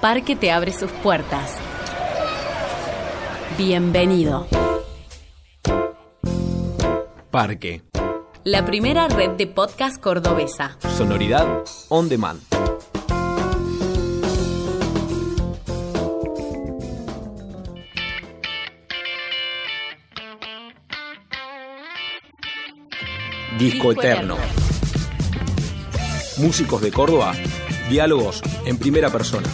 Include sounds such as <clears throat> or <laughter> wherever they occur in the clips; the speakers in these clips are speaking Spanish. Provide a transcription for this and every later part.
Parque te abre sus puertas. Bienvenido. Parque. La primera red de podcast cordobesa. Sonoridad on demand. Disco Eterno. Músicos de Córdoba. Diálogos en primera persona.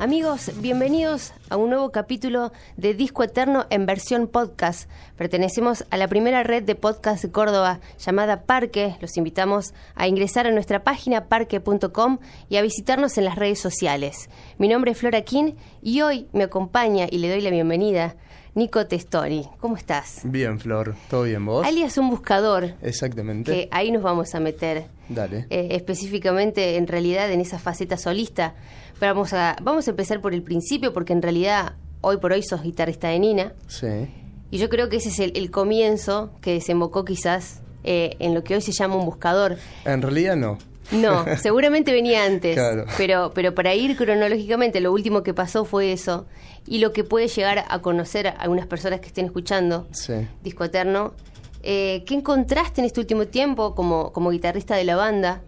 Amigos, bienvenidos a un nuevo capítulo de Disco Eterno en versión podcast. Pertenecemos a la primera red de podcast de Córdoba llamada Parque. Los invitamos a ingresar a nuestra página parque.com y a visitarnos en las redes sociales. Mi nombre es Flora King y hoy me acompaña y le doy la bienvenida Nico Testori. ¿Cómo estás? Bien, Flor. ¿Todo bien vos? Alias un buscador. Exactamente. Que ahí nos vamos a meter. Dale. Eh, específicamente, en realidad, en esa faceta solista. Pero vamos a, vamos a empezar por el principio, porque en realidad, hoy por hoy sos guitarrista de Nina. Sí. Y yo creo que ese es el, comienzo que desembocó quizás eh, en lo que hoy se llama un buscador. En realidad no. No, <laughs> seguramente venía antes. Claro. Pero, pero para ir cronológicamente, lo último que pasó fue eso. Y lo que puede llegar a conocer a algunas personas que estén escuchando Sí. Disco Eterno. Eh, ¿Qué encontraste en este último tiempo como, como guitarrista de la banda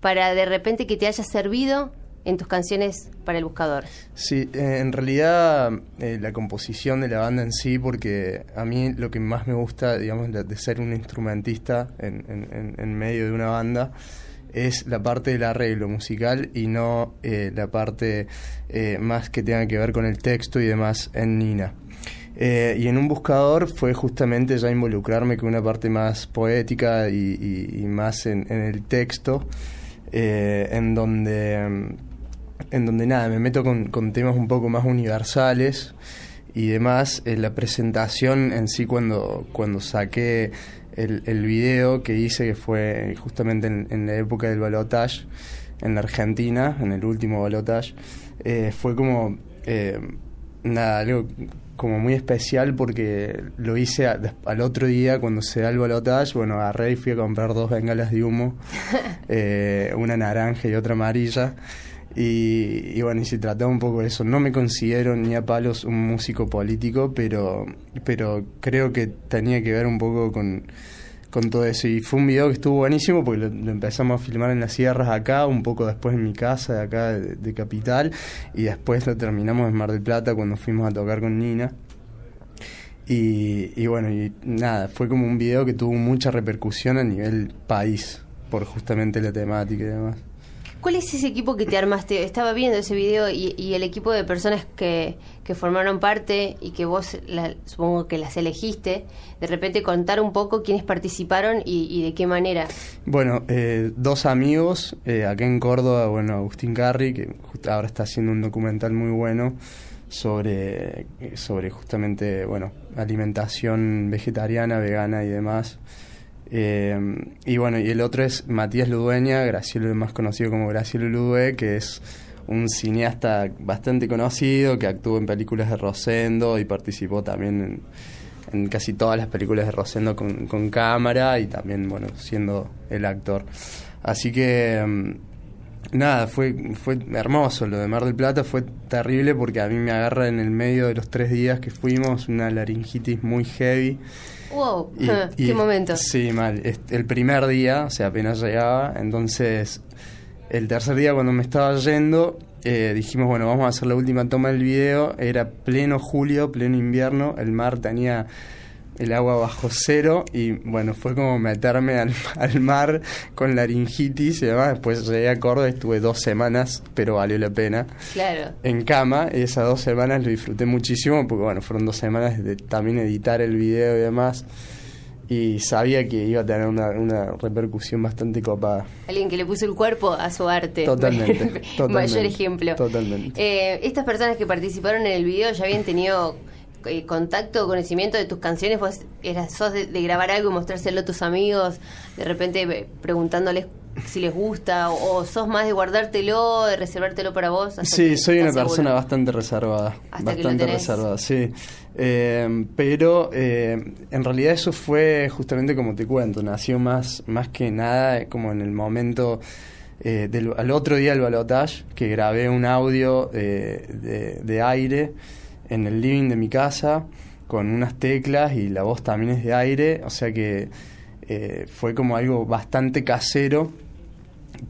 para de repente que te haya servido en tus canciones para el buscador? Sí, eh, en realidad eh, la composición de la banda en sí, porque a mí lo que más me gusta, digamos, de, ser un instrumentista en, en- en- en medio de una banda, es la parte del arreglo musical y no eh, la parte eh, más que tenga que ver con el texto y demás en Nina. Eh, y en un buscador fue justamente ya involucrarme con una parte más poética y, más en, el texto, en donde mm, en donde nada, me meto con, temas un poco más universales y demás. La presentación en sí, cuando, cuando saqué el, el video que hice, que fue justamente en, en la época del balotage en la Argentina, en el último balotage, eh, fue como eh, nada, algo como muy especial porque lo hice a- al otro día cuando se da el balotage, bueno, agarré y fui a comprar dos bengalas de humo, <laughs> eh, una naranja y otra amarilla. Y, y bueno, y se trataba un poco de eso. No me considero ni a palos un músico político, pero, pero creo que tenía que ver un poco con, con todo eso. Y fue un video que estuvo buenísimo porque lo, empezamos a filmar en las sierras acá, un poco después en mi casa de acá de, de Capital, y después lo terminamos en Mar del Plata cuando fuimos a tocar con Nina. Y, y bueno, y nada, fue como un video que tuvo mucha repercusión a nivel país, por justamente la temática y demás. ¿Cuál es ese equipo que te armaste? Estaba viendo ese video y, el equipo de personas que, que formaron parte y que vos, la- supongo que las elegiste, de repente contar un poco quiénes participaron y, y de qué manera. Bueno, eh, dos amigos, eh, acá en Córdoba, bueno, Agustín Carri, que ahora está haciendo un documental muy bueno sobre, eh, sobre justamente, bueno, alimentación vegetariana, vegana y demás. Eh, y bueno, y el otro es Matías Ludueña, Gracielo, más conocido como Gracielo Ludue, que es un cineasta bastante conocido, que actuó en películas de Rosendo y participó también en, casi todas las películas de Rosendo con, con cámara y también, bueno, siendo el actor. Así que, mm, nada, fue, fue hermoso. Lo de Mar del Plata fue terrible porque a mí me agarra en el medio de los tres días que fuimos una laringitis muy heavy. ¡Wow! Y- Ja, y- ¡Qué momento! Sí, mal. El primer día, o sea, apenas llegaba, entonces el tercer día cuando me estaba yendo, eh, dijimos, bueno, vamos a hacer la última toma del video. Era pleno julio, pleno invierno, el mar tenía el agua bajo cero y bueno, fue como meterme al, <laughs> al mar con laringitis y demás. Después llegué a Córdoba, estuve dos semanas, pero valió la pena Claro. en cama y esas dos semanas lo disfruté muchísimo porque bueno, fueron dos semanas de también editar el video y demás y sabía que iba a tener una, una repercusión bastante copada. Alguien que le puso el cuerpo a su arte. Totalmente, <laughs> Mayor totalmente, ejemplo. totalmente. Eh, estas personas que participaron en el video ya habían tenido eh, contacto o conocimiento de tus canciones. Vos eras, sos de, de grabar algo y mostrárselo a tus amigos, de repente eh, preguntándoles si les gusta, o, o sos más de guardártelo, de reservártelo para vos. Sí, soy una persona bastante reservada. Hasta bastante reservada, sí. Eh, pero eh, en realidad eso fue justamente como te cuento, nació más, más que nada como en el momento eh, del, al otro día del balotage, que grabé un audio eh, de, de aire en el living de mi casa con unas teclas y la voz también es de aire, o sea que eh, fue como algo bastante casero,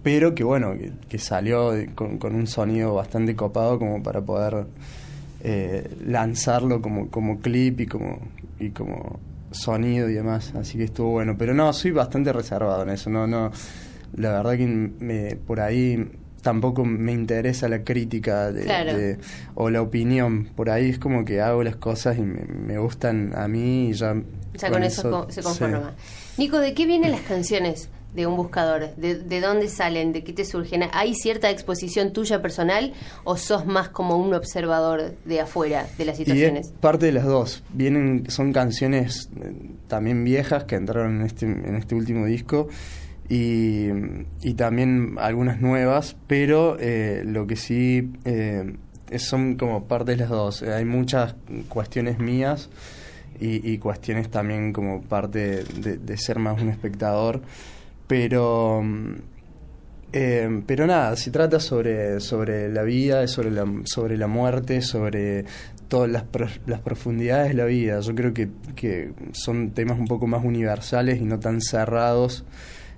pero que bueno, que, salió con, con, un sonido bastante copado como para poder eh, lanzarlo como, como clip y como, y como sonido y demás, así que estuvo bueno, pero no, soy bastante reservado en eso, no, no, la verdad que me, por ahí tampoco me interesa la crítica de, o la opinión. Por ahí es como que hago las cosas y me, gustan a mí y ya. Ya con, eso, se conforma. Nico, ¿de qué vienen las canciones de un buscador? ¿De, dónde salen? ¿De qué te surgen? ¿Hay cierta exposición tuya personal o sos más como un observador de afuera de las situaciones? Y parte de las dos. Vienen, son canciones eh, también viejas que entraron en este, en este último disco y, y también algunas nuevas, pero eh, lo que sí eh, son como parte de las dos. Hay muchas cuestiones mías y, cuestiones también como parte de, ser más un espectador, pero... Eh, pero nada, se trata sobre, sobre la vida, sobre la, sobre la muerte, sobre todas las, las profundidades de la vida. Yo creo que, que son temas un poco más universales y no tan cerrados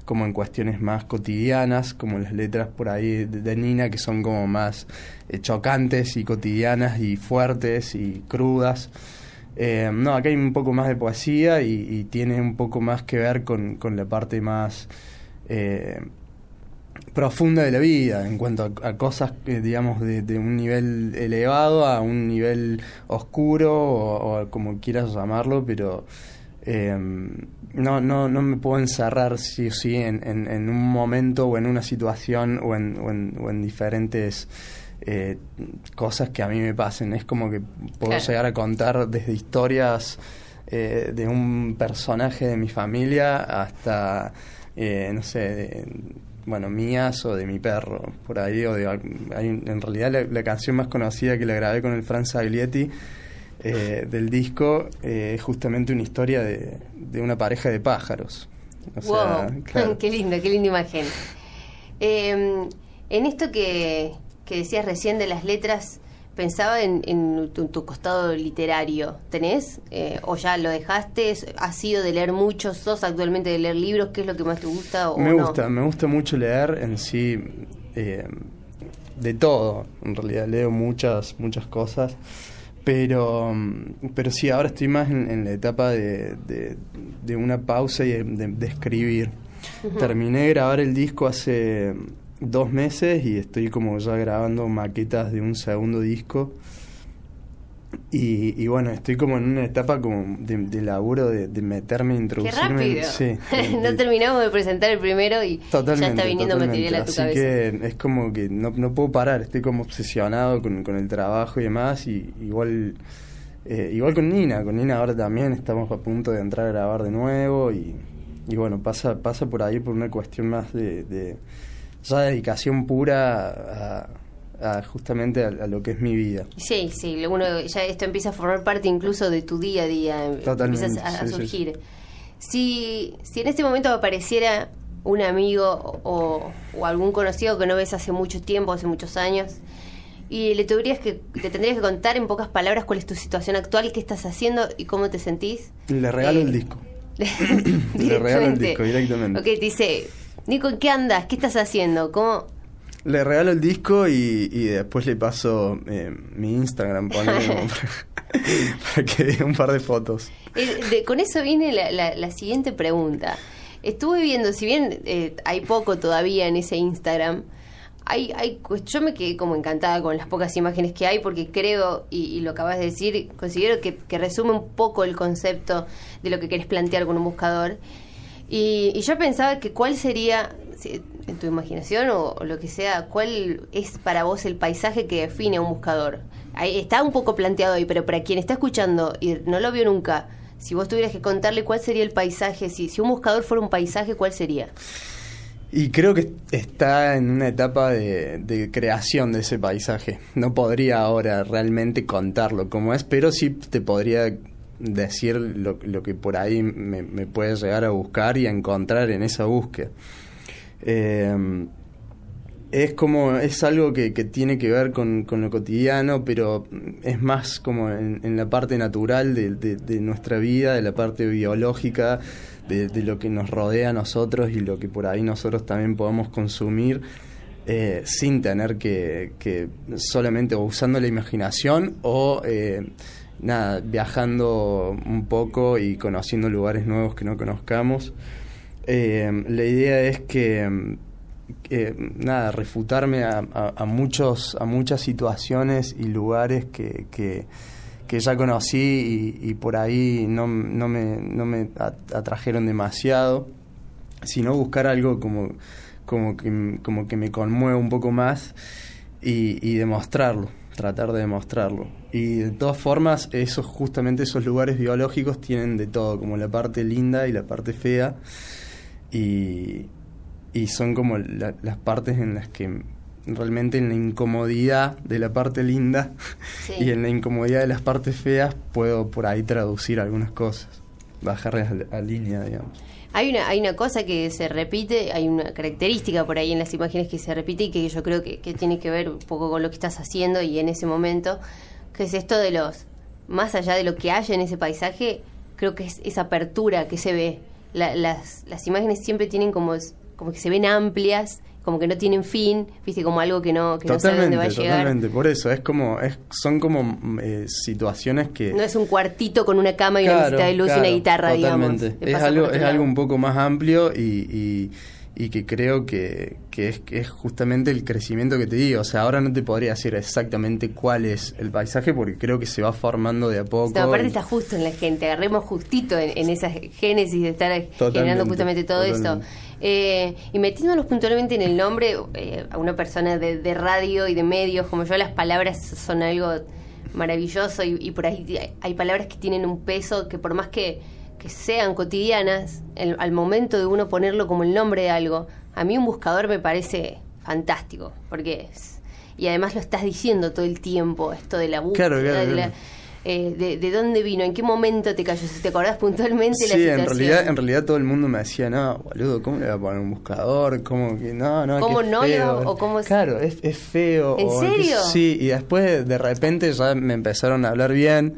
como en cuestiones más cotidianas, como las letras por ahí de, Nina, que son como más eh, chocantes y cotidianas y fuertes y crudas. Eh, no, acá hay un poco más de poesía y, tiene un poco más que ver con, con la parte más eh, profunda de la vida, en cuanto a, cosas, digamos, de, un nivel elevado a un nivel oscuro o como quieras llamarlo, pero eh, no, no, no me puedo encerrar sí o sí en, en, un momento o en una situación o en, o en, diferentes eh, cosas que a mí me pasen. Es como que puedo llegar a contar desde historias eh, de un personaje de mi familia hasta, eh, no sé, bueno, mías o de mi perro, por ahí. O de, en realidad la, la, canción más conocida que la grabé con el Franz Aglietti eh, del disco eh, es justamente una historia de, una pareja de pájaros. wow, <laughs> qué lindo, qué linda imagen. Em, en esto que, decías recién de las letras, pensaba en, tu, costado literario. ¿Tenés? Eh, ¿O ya lo dejaste? ¿Has sido de leer mucho? ¿Sos actualmente de leer libros? ¿Qué es lo que más te gusta? O me gusta, me gusta mucho leer en sí. de todo, en realidad leo muchas, muchas cosas. Pero, pero sí, ahora estoy más en, la etapa de, de, una pausa y de, escribir. Terminé de grabar el disco hace dos meses y estoy como ya grabando maquetas de un segundo disco y, bueno, estoy como en una etapa como de, laburo de, meterme, introducirme. ¡Qué rápido! <laughs> no terminamos de presentar el primero y ya está viniendo material a tu Así que es como que no, no puedo parar, estoy como obsesionado con, con el trabajo y demás. Y igual, eh, igual con Nina, con Nina ahora también estamos a punto de entrar a grabar de nuevo. Y, y bueno, pasa, pasa por ahí por una cuestión más de, de ya dedicación pura a justamente a, lo que es mi vida. Sí, sí, uno, ya esto empieza a formar parte incluso de tu día a día, Totalmente, empieza a, surgir. Si, si en este momento apareciera un amigo o, algún conocido que no ves hace mucho tiempo, hace muchos años, y le tendrías que te tendrías que contar en pocas palabras cuál es tu situación actual, qué estás haciendo y cómo te sentís. Le regalo el eh, disco. <laughs> le regalo el disco directamente. Ok, te dice, Nico, ¿en qué andas? ¿Qué estás haciendo? ¿Cómo, le regalo el disco y, después le paso eh, mi Instagram <laughs> para, que vea un par de fotos. Eh, con eso viene la, siguiente pregunta. Estuve viendo, si bien eh, hay poco todavía en ese Instagram, hay, hay, yo me quedé como encantada con las pocas imágenes que hay porque creo, y, lo acabas de decir, considero que, que, resume un poco el concepto de lo que querés plantear con un buscador. Y, y yo pensaba que cuál sería, en tu imaginación o, lo que sea, ¿cuál es para vos el paisaje que define a un buscador? Ahí está un poco planteado ahí, pero para quien está escuchando y no lo vio nunca, si vos tuvieras que contarle cuál sería el paisaje, si, si un buscador fuera un paisaje, ¿cuál sería? Y creo que está en una etapa de, creación de ese paisaje. No podría ahora realmente contarlo como es, pero sí te podría decir lo, lo que por ahí me, me puede llegar a buscar y a encontrar en esa búsqueda. Eh, es como, es algo que, que tiene que ver con, con, lo cotidiano, pero es más como en, la parte natural de, de, nuestra vida, de la parte biológica, de, lo que nos rodea a nosotros y lo que por ahí nosotros también podemos consumir. Eh, sin tener que, que, solamente usando la imaginación o eh, nada, viajando un poco y conociendo lugares nuevos que no conozcamos. Eh, la idea es que, que nada, refutarme a, muchos, a muchas situaciones y lugares que, que, que ya conocí y, por ahí no, no, me, no me atrajeron demasiado, sino buscar algo como como que, como que me conmueve un poco más y, y, demostrarlo, tratar de demostrarlo. Y de todas formas, esos, justamente esos lugares biológicos tienen de todo, como la parte linda y la parte fea, y, y son como la, las partes en las que realmente en la incomodidad de la parte linda <laughs> sí. y en la incomodidad de las partes feas puedo por ahí traducir algunas cosas, bajarles a, a línea, digamos. Hay una, hay una cosa que se repite, hay una característica por ahí en las imágenes que se repite y que yo creo que, que, tiene que ver un poco con lo que estás haciendo y en ese momento, que es esto de los, más allá de lo que haya en ese paisaje, creo que es esa apertura que se ve. La, las, las imágenes siempre tienen como, como que se ven amplias como que no tienen fin, viste, como algo que no, que totalmente, no sabe dónde va a llegar. Totalmente, por eso, es como, es, son como eh, situaciones que... No es un cuartito con una cama y claro, una mesita de luz claro, y una guitarra, totalmente. digamos. Es algo, es algo un poco más amplio y, y, y que creo que, que, es, que es justamente el crecimiento que te digo. O sea, ahora no te podría decir exactamente cuál es el paisaje porque creo que se va formando de a poco. No, aparte y... está justo en la gente, agarremos justito en, en esa génesis de estar totalmente, generando justamente todo totalmente. esto. Eh, y metiéndonos puntualmente en el nombre, eh, a una persona de, de, radio y de medios como yo, las palabras son algo maravilloso y, y por ahí hay palabras que tienen un peso que por más que, que sean cotidianas, el, al momento de uno ponerlo como el nombre de algo, a mí un buscador me parece fantástico, porque es, y además lo estás diciendo todo el tiempo, esto de la búsqueda, claro, claro, de la, eh, de, de, dónde vino, en qué momento te cayó, si te acordás puntualmente sí, la situación. en realidad, en realidad todo el mundo me decía, no, boludo, ¿cómo le va a poner un buscador? ¿Cómo que no, no, ¿Cómo no feo. o cómo Claro, es, es feo. ¿En o serio? Que, sí, y después de repente ya me empezaron a hablar bien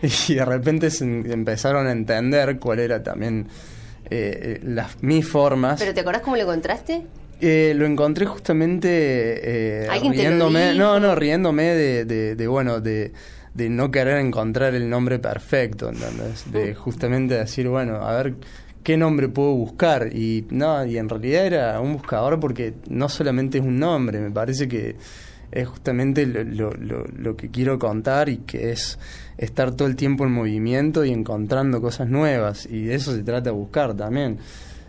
<laughs> y de repente se empezaron a entender cuál era también eh, las mis formas. ¿Pero te acordás cómo lo encontraste? Eh, lo encontré justamente eh, riéndome, no, no, riéndome de, de, de bueno, de de no querer encontrar el nombre perfecto, ¿entendés? De justamente decir, bueno, a ver qué nombre puedo buscar. Y no, y en realidad era un buscador porque no solamente es un nombre, me parece que es justamente lo, lo, lo que quiero contar y que es estar todo el tiempo en movimiento y encontrando cosas nuevas. Y de eso se trata de buscar también.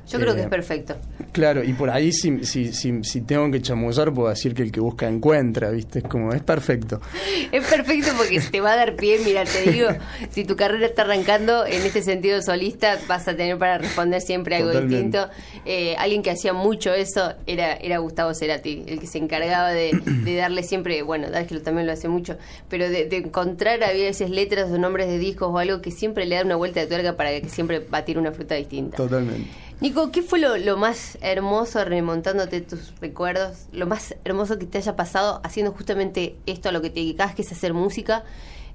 Yo creo eh, que es perfecto. Claro, y por ahí si, si, si, si, tengo que chamullar puedo decir que el que busca encuentra, ¿viste? Es como, es perfecto. <laughs> Es perfecto porque te va a dar pie, mira, te digo, <laughs> si tu carrera está arrancando en este sentido solista, vas a tener para responder siempre algo Totalmente. distinto. Eh, alguien que hacía mucho eso era, era Gustavo Cerati, el que se encargaba de, <clears throat> de darle siempre, bueno, Dángelo también lo hace mucho, pero de, de encontrar a veces letras o nombres de discos o algo que siempre le da una vuelta de tuerca para que siempre batir una fruta distinta. Totalmente. Nico, ¿qué fue lo, lo, más hermoso, remontándote tus recuerdos, lo más hermoso que te haya pasado haciendo justamente esto a lo que te dedicas, que es hacer música?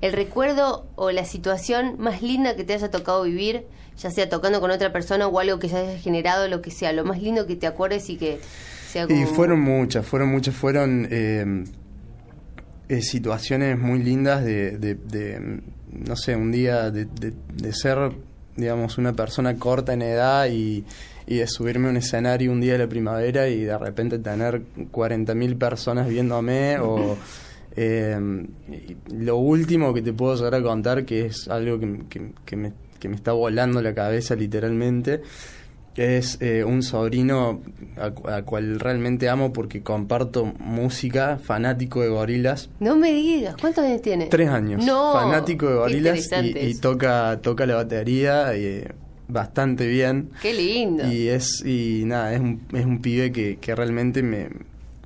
El recuerdo o la situación más linda que te haya tocado vivir, ya sea tocando con otra persona o algo que ya haya generado, lo que sea, lo más lindo que te acuerdes y que sea como... Y fueron muchas, fueron muchas, fueron eh, eh, situaciones muy lindas de, de, de, no sé, un día de, de ser digamos, una persona corta en edad y, y, de subirme a un escenario un día de la primavera y de repente tener 40.000 personas viéndome o... <laughs> Eh, lo último que te puedo llegar a contar, que es algo que, que, que, me, que me está volando la cabeza literalmente, es eh, un sobrino a, a, cual realmente amo porque comparto música, fanático de gorilas. No me digas, ¿cuántos años tiene? Tres años. No, fanático de gorilas y, y, toca, toca la batería y, bastante bien. Qué lindo. Y es, y nada, es un, es un pibe que, que realmente me,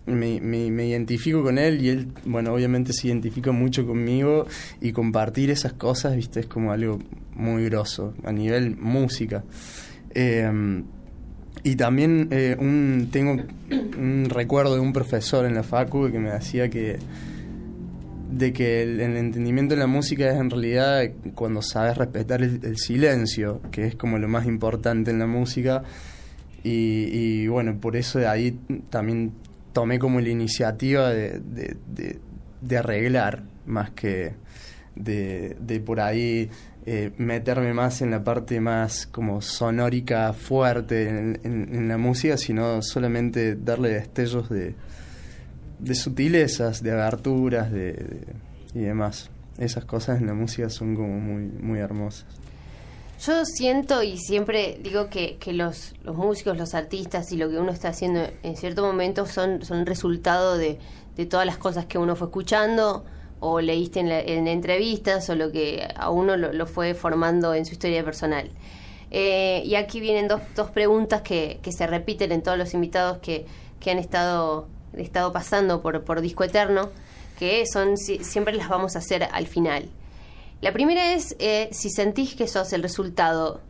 me, me, me, identifico con él y él, bueno, obviamente se identifica mucho conmigo y compartir esas cosas, viste, es como algo muy grosso a nivel música. Eh, y también eh, un, tengo un recuerdo de un profesor en la facu que me decía que de que el, entendimiento de la música es en realidad cuando sabes respetar el, silencio, que es como lo más importante en la música. Y, bueno, por eso de ahí también tomé como la iniciativa de, de, arreglar más que de, de por ahí eh, meterme más en la parte más como sonórica fuerte en, la música, sino solamente darle destellos de, de sutilezas, de aberturas de, y demás. Esas cosas en la música son como muy, muy hermosas. Yo siento y siempre digo que, que los, los músicos, los artistas y lo que uno está haciendo en cierto momento son, son resultado de, de todas las cosas que uno fue escuchando o leíste en, en entrevistas o lo que a uno lo, fue formando en su historia personal. Eh, y aquí vienen dos, dos preguntas que, que, se repiten en todos los invitados que, que han estado estado pasando por, por Disco Eterno, que son siempre las vamos a hacer al final. La primera es eh, si sentís que sos el resultado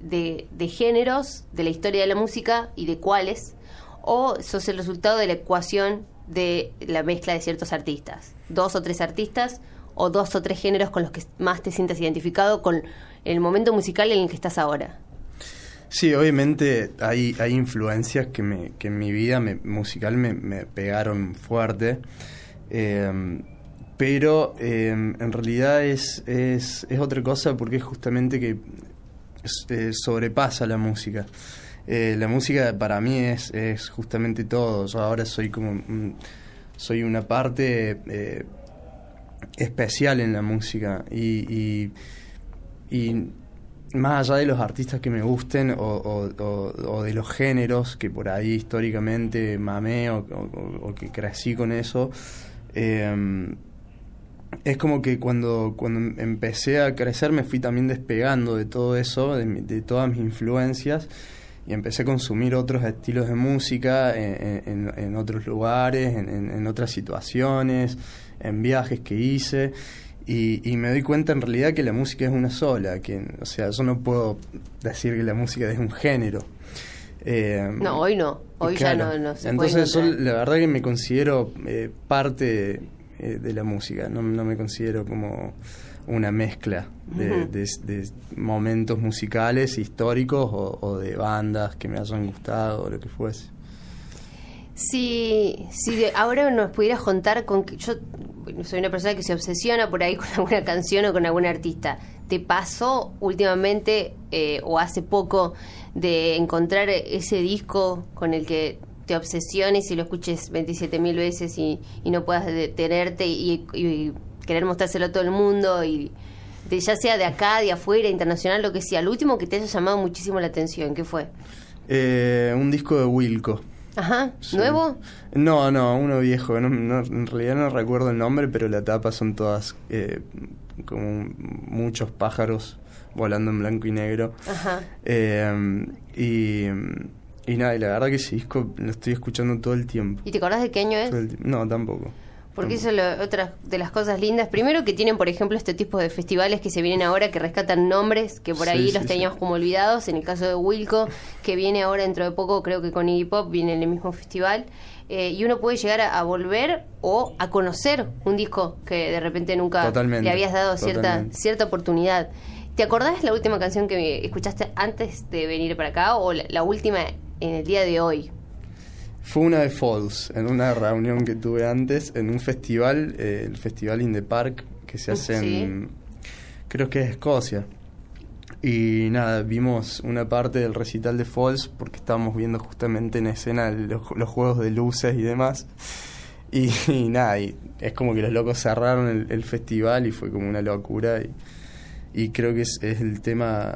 de, de, géneros, de la historia de la música y de cuáles, o sos el resultado de la ecuación de la mezcla de ciertos artistas. Dos o tres artistas o dos o tres géneros con los que más te sientas identificado con el momento musical en el que estás ahora. Sí, obviamente hay, hay influencias que, me, que en mi vida musical me, pegaron fuerte, em, pero em, en realidad es, es, es, otra cosa porque es justamente que eh, sobrepasa la música. Eh, la música para mí es, es justamente todo. Yo ahora soy como soy una parte eh, especial en la música y, y más allá de los artistas que me gusten o, de los géneros que por ahí históricamente mamé o, que crecí con eso, em, es como que cuando, cuando empecé a crecer me fui también despegando de todo eso, de, todas mis influencias y empecé a consumir otros estilos de música en, otros lugares, en otras situaciones, en viajes que hice. Y, me doy cuenta en realidad que la música es una sola, que, o sea, yo no puedo decir que la música es un género. Eh, no, hoy no, hoy ya no, no se Entonces yo la verdad que me considero eh, parte eh, de la música, no, no, me considero como una mezcla de, momentos musicales históricos o, o, de bandas que me hayan gustado o lo que fuese. Si, si ahora nos pudieras contar con que yo soy una persona que se obsesiona por ahí <laughs> con alguna canción o con algún artista. ¿Te pasó últimamente eh, o hace poco de encontrar ese disco con el que te obsesiones y lo escuches 27 mil veces y, no puedas detenerte y, querer mostrárselo a todo el mundo y de, ya sea de acá, de afuera, internacional, lo que sea? Lo último que te haya llamado muchísimo la atención, ¿qué fue? Eh, un disco de Wilco. Ajá, ¿nuevo? No, no, uno viejo. en realidad no recuerdo el nombre, pero la tapa son todas eh, como muchos pájaros volando en blanco y negro. Ajá. Eh, y, y nada, y la verdad que ese disco lo estoy escuchando todo el tiempo. ¿Y te acordás de qué año es? No, tampoco. Porque eso es otra de las cosas lindas. Primero que tienen, por ejemplo, este tipo de festivales que se vienen ahora, que rescatan nombres que por ahí los teníamos como olvidados. En el caso de Wilco, que viene ahora dentro de poco, creo que con Iggy Pop, viene en el mismo festival. Eh, y uno puede llegar a, volver o a conocer un disco que de repente nunca le habías dado cierta, cierta oportunidad. ¿Te acordás la última canción que escuchaste antes de venir para acá o la última en el día de hoy? Fue una de Falls, en una reunión que tuve antes, en un festival, eh, el Festival in the Park, que se hace en, creo que es Escocia. Y nada, vimos una parte del recital de Falls porque estábamos viendo justamente en escena los, juegos de luces y demás. <laughs> Y, nada, y es como que los locos cerraron el, festival y fue como una locura. Y, y creo que es, es el tema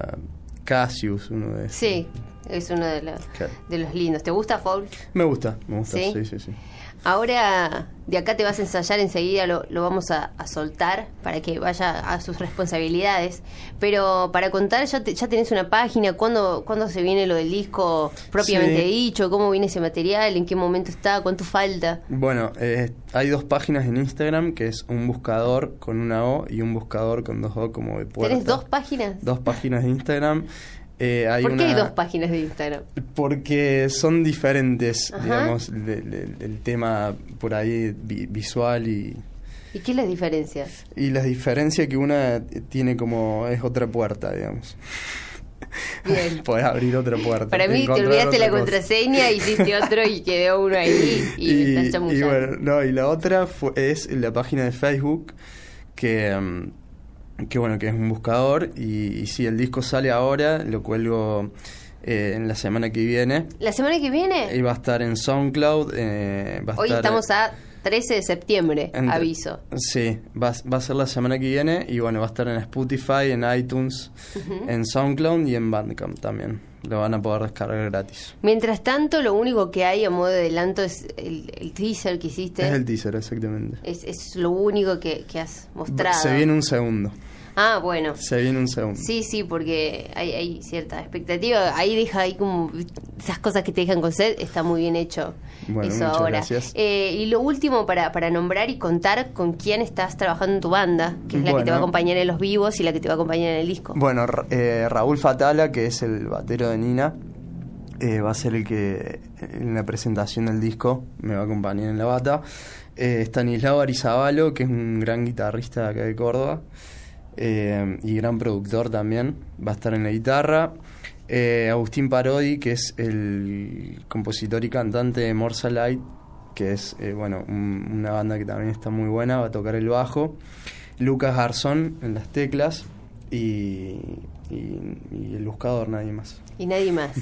Cassius, uno de Sí, es uno de, los, de los lindos. ¿Te gusta Foul? Me gusta, me gusta, ¿Sí? sí, sí, Ahora, de acá te vas a ensayar, enseguida lo, lo vamos a, soltar para que vaya a sus responsabilidades. Pero para contar, ya, ya tenés una página, ¿cuándo, ¿cuándo se viene lo del disco propiamente dicho? ¿Cómo viene ese material? ¿En qué momento está? ¿Cuánto falta? Bueno, eh, hay dos páginas en Instagram, que es un buscador con una O y un buscador con dos O como de puerta. ¿Tienes dos páginas? Dos páginas de Instagram. Eh, hay ¿Por qué una- hay dos páginas de Instagram? Porque son diferentes, Ajá. digamos, de- de- el tema por ahí vi- visual y, ¿Y qué es la diferencia? y la diferencia que una tiene como es otra puerta, digamos. Bien. <laughs> Podés abrir otra puerta. Para mí te olvidaste la cosa. contraseña, hiciste otro y quedó uno ahí <laughs> y, y, estás y bueno, no, y la otra fue- es la página de Facebook que, mm, que bueno, que es un buscador y, y si el disco sale ahora, lo cuelgo eh, en la semana que viene ¿La semana que viene? y va a estar en SoundCloud. eh, va a Hoy estar estamos a 13 de septiembre, entre- aviso. Sí, va, va a ser la semana que viene y bueno, va a estar en Spotify, en iTunes, en SoundCloud y en Bandcamp también. Lo van a poder descargar gratis. Mientras tanto, lo único que hay a modo de adelanto es el, el teaser que hiciste. Es el teaser, exactamente. Es, es lo único que, que has mostrado. Se viene un segundo. Ah, bueno. Se viene un segundo. Sí, sí, porque hay, hay cierta expectativa. Ahí deja ahí como esas cosas que te dejan con sed. Está muy bien hecho Bueno, eso ahora. gracias. Eh, y lo último para, para nombrar y contar con quién estás trabajando en tu banda, que es la que te va a acompañar en los vivos y la que te va a acompañar en el disco. Bueno, eh, Raúl Fatala, que es el batero de Nina, eh, va a ser el que en la presentación del disco me va a acompañar en la bata. Eh, Stanislao Arizabalo, que es un gran guitarrista de acá de Córdoba eh, y gran productor también, va a estar en la guitarra. Eh, Agustín Parodi, que es el compositor y cantante de Morsa Light, que es eh, bueno un- una banda que también está muy buena, va a tocar el bajo. Lucas Garzón en las teclas y, y- y el buscador, nadie más. Y nadie más.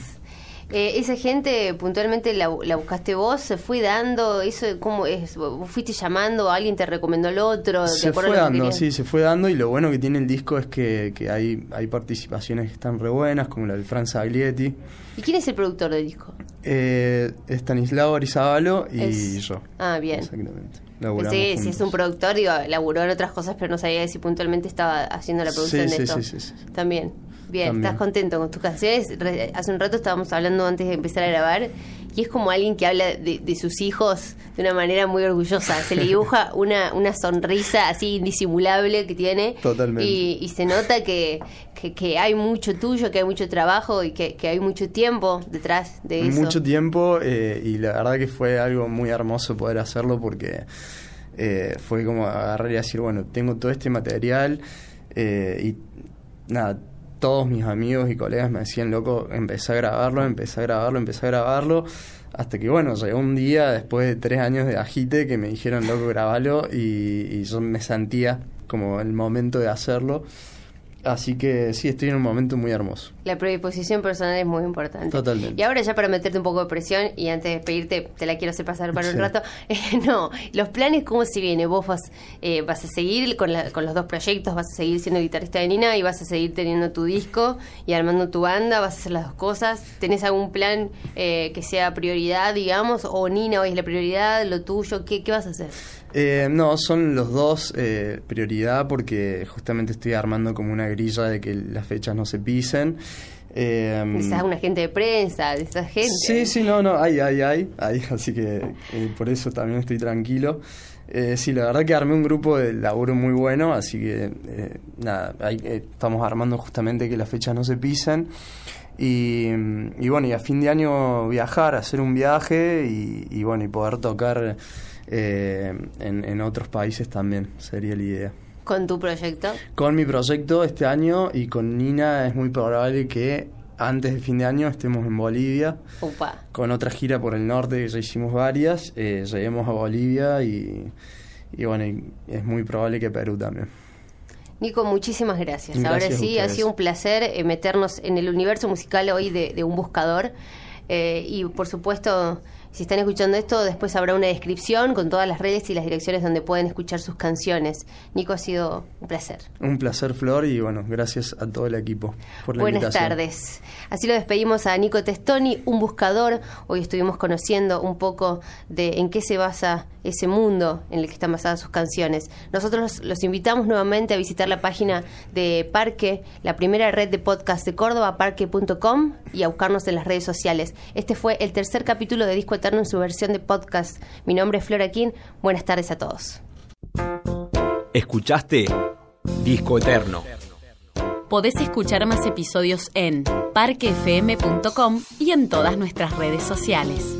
Eh, esa gente puntualmente la, la buscaste vos, se fue dando, eso cómo es, vos fuiste llamando, alguien te recomendó el otro, de Se fue que dando, sí, se fue dando y lo bueno que tiene el disco es que, que hay, hay participaciones que están re buenas, como la del Franz Aglietti, ¿Y quién es el productor del disco? eh, Stanislao Arizabalo y Es- yo. Ah, bien. Exactamente. Que si es un productor, digo, laburó en otras cosas, pero no sabía si puntualmente estaba haciendo la producción Sí, de sí, esto. sí, sí, sí. También. Bien, También. ¿estás contento con tus canciones? Re- Hace un rato estábamos hablando antes de empezar a grabar y es como alguien que habla de, de sus hijos de una manera muy orgullosa. Se le dibuja <laughs> una, una sonrisa así indisimulable que tiene. Totalmente. Y, y se nota que, que, que hay mucho tuyo, que hay mucho trabajo y que, que hay mucho tiempo detrás de eso. Mucho tiempo eh, y la verdad que fue algo muy hermoso poder hacerlo porque eh, fue como agarrar y decir, bueno, tengo todo este material eh, y nada, todos mis amigos y colegas me decían, loco, empecé a grabarlo, empecé a grabarlo, empecé a grabarlo, hasta que bueno, llegó un día después de tres años de agite que me dijeron, loco, grabalo y, y yo me sentía como el momento de hacerlo. Así que sí, estoy en un momento muy hermoso. La predisposición personal es muy importante. Totalmente. Y ahora ya para meterte un poco de presión y antes de despedirte, te la quiero hacer pasar para un rato. <laughs> Eh, no, los planes, ¿cómo se viene? ¿Vos vas, eh, vas a seguir con, la- con los dos proyectos? ¿Vas a seguir siendo guitarrista de Nina y vas a seguir teniendo tu disco y armando tu banda? ¿Vas a hacer las dos cosas? ¿Tenés algún plan eh, que sea prioridad, digamos? ¿O Nina hoy es la prioridad, lo tuyo? ¿Qué, qué vas a hacer? Eh, no, son los dos eh, prioridad porque justamente estoy armando como una grilla de que las fechas no se pisen. Eh, Necesitas un agente de prensa, de esa gente. Sí, sí, no, no, hay, hay, hay, hay, <laughs> así que eh, por eso también estoy tranquilo. Eh, sí, la verdad que armé un grupo de laburo muy bueno, así que eh, nada, hay- estamos armando justamente que las fechas no se pisen. Y, y bueno, y a fin de año viajar, hacer un viaje y, y bueno, y poder tocar eh, en, en otros países también, sería la idea. Con tu proyecto. Con mi proyecto este año y con Nina es muy probable que antes de fin de año estemos en Bolivia Upa. con otra gira por el norte, que ya hicimos varias, eh, lleguemos a Bolivia y, y bueno, y es muy probable que Perú también. Nico, muchísimas gracias. Gracias Ahora sí, ha sido un placer eh, meternos en el universo musical hoy de, de un buscador. Eh, y por supuesto, si están escuchando esto, después habrá una descripción con todas las redes y las direcciones donde pueden escuchar sus canciones. Nico, ha sido un placer. Un placer, Flor, y bueno, gracias a todo el equipo por la Buenas invitación. tardes. Así lo despedimos a Nico Testoni, un buscador. Hoy estuvimos conociendo un poco de en qué se basa ese mundo en el que están basadas sus canciones. Nosotros los, los invitamos nuevamente a visitar la página de Parque, la primera red de podcast de Córdoba, parque.com, y a buscarnos en las redes sociales. Este fue el tercer capítulo de Disco Eterno en su versión de podcast. Mi nombre es Flora King. Buenas tardes a todos. Escuchaste Disco Eterno. Podés escuchar más episodios en parquefm.com y en todas nuestras redes sociales.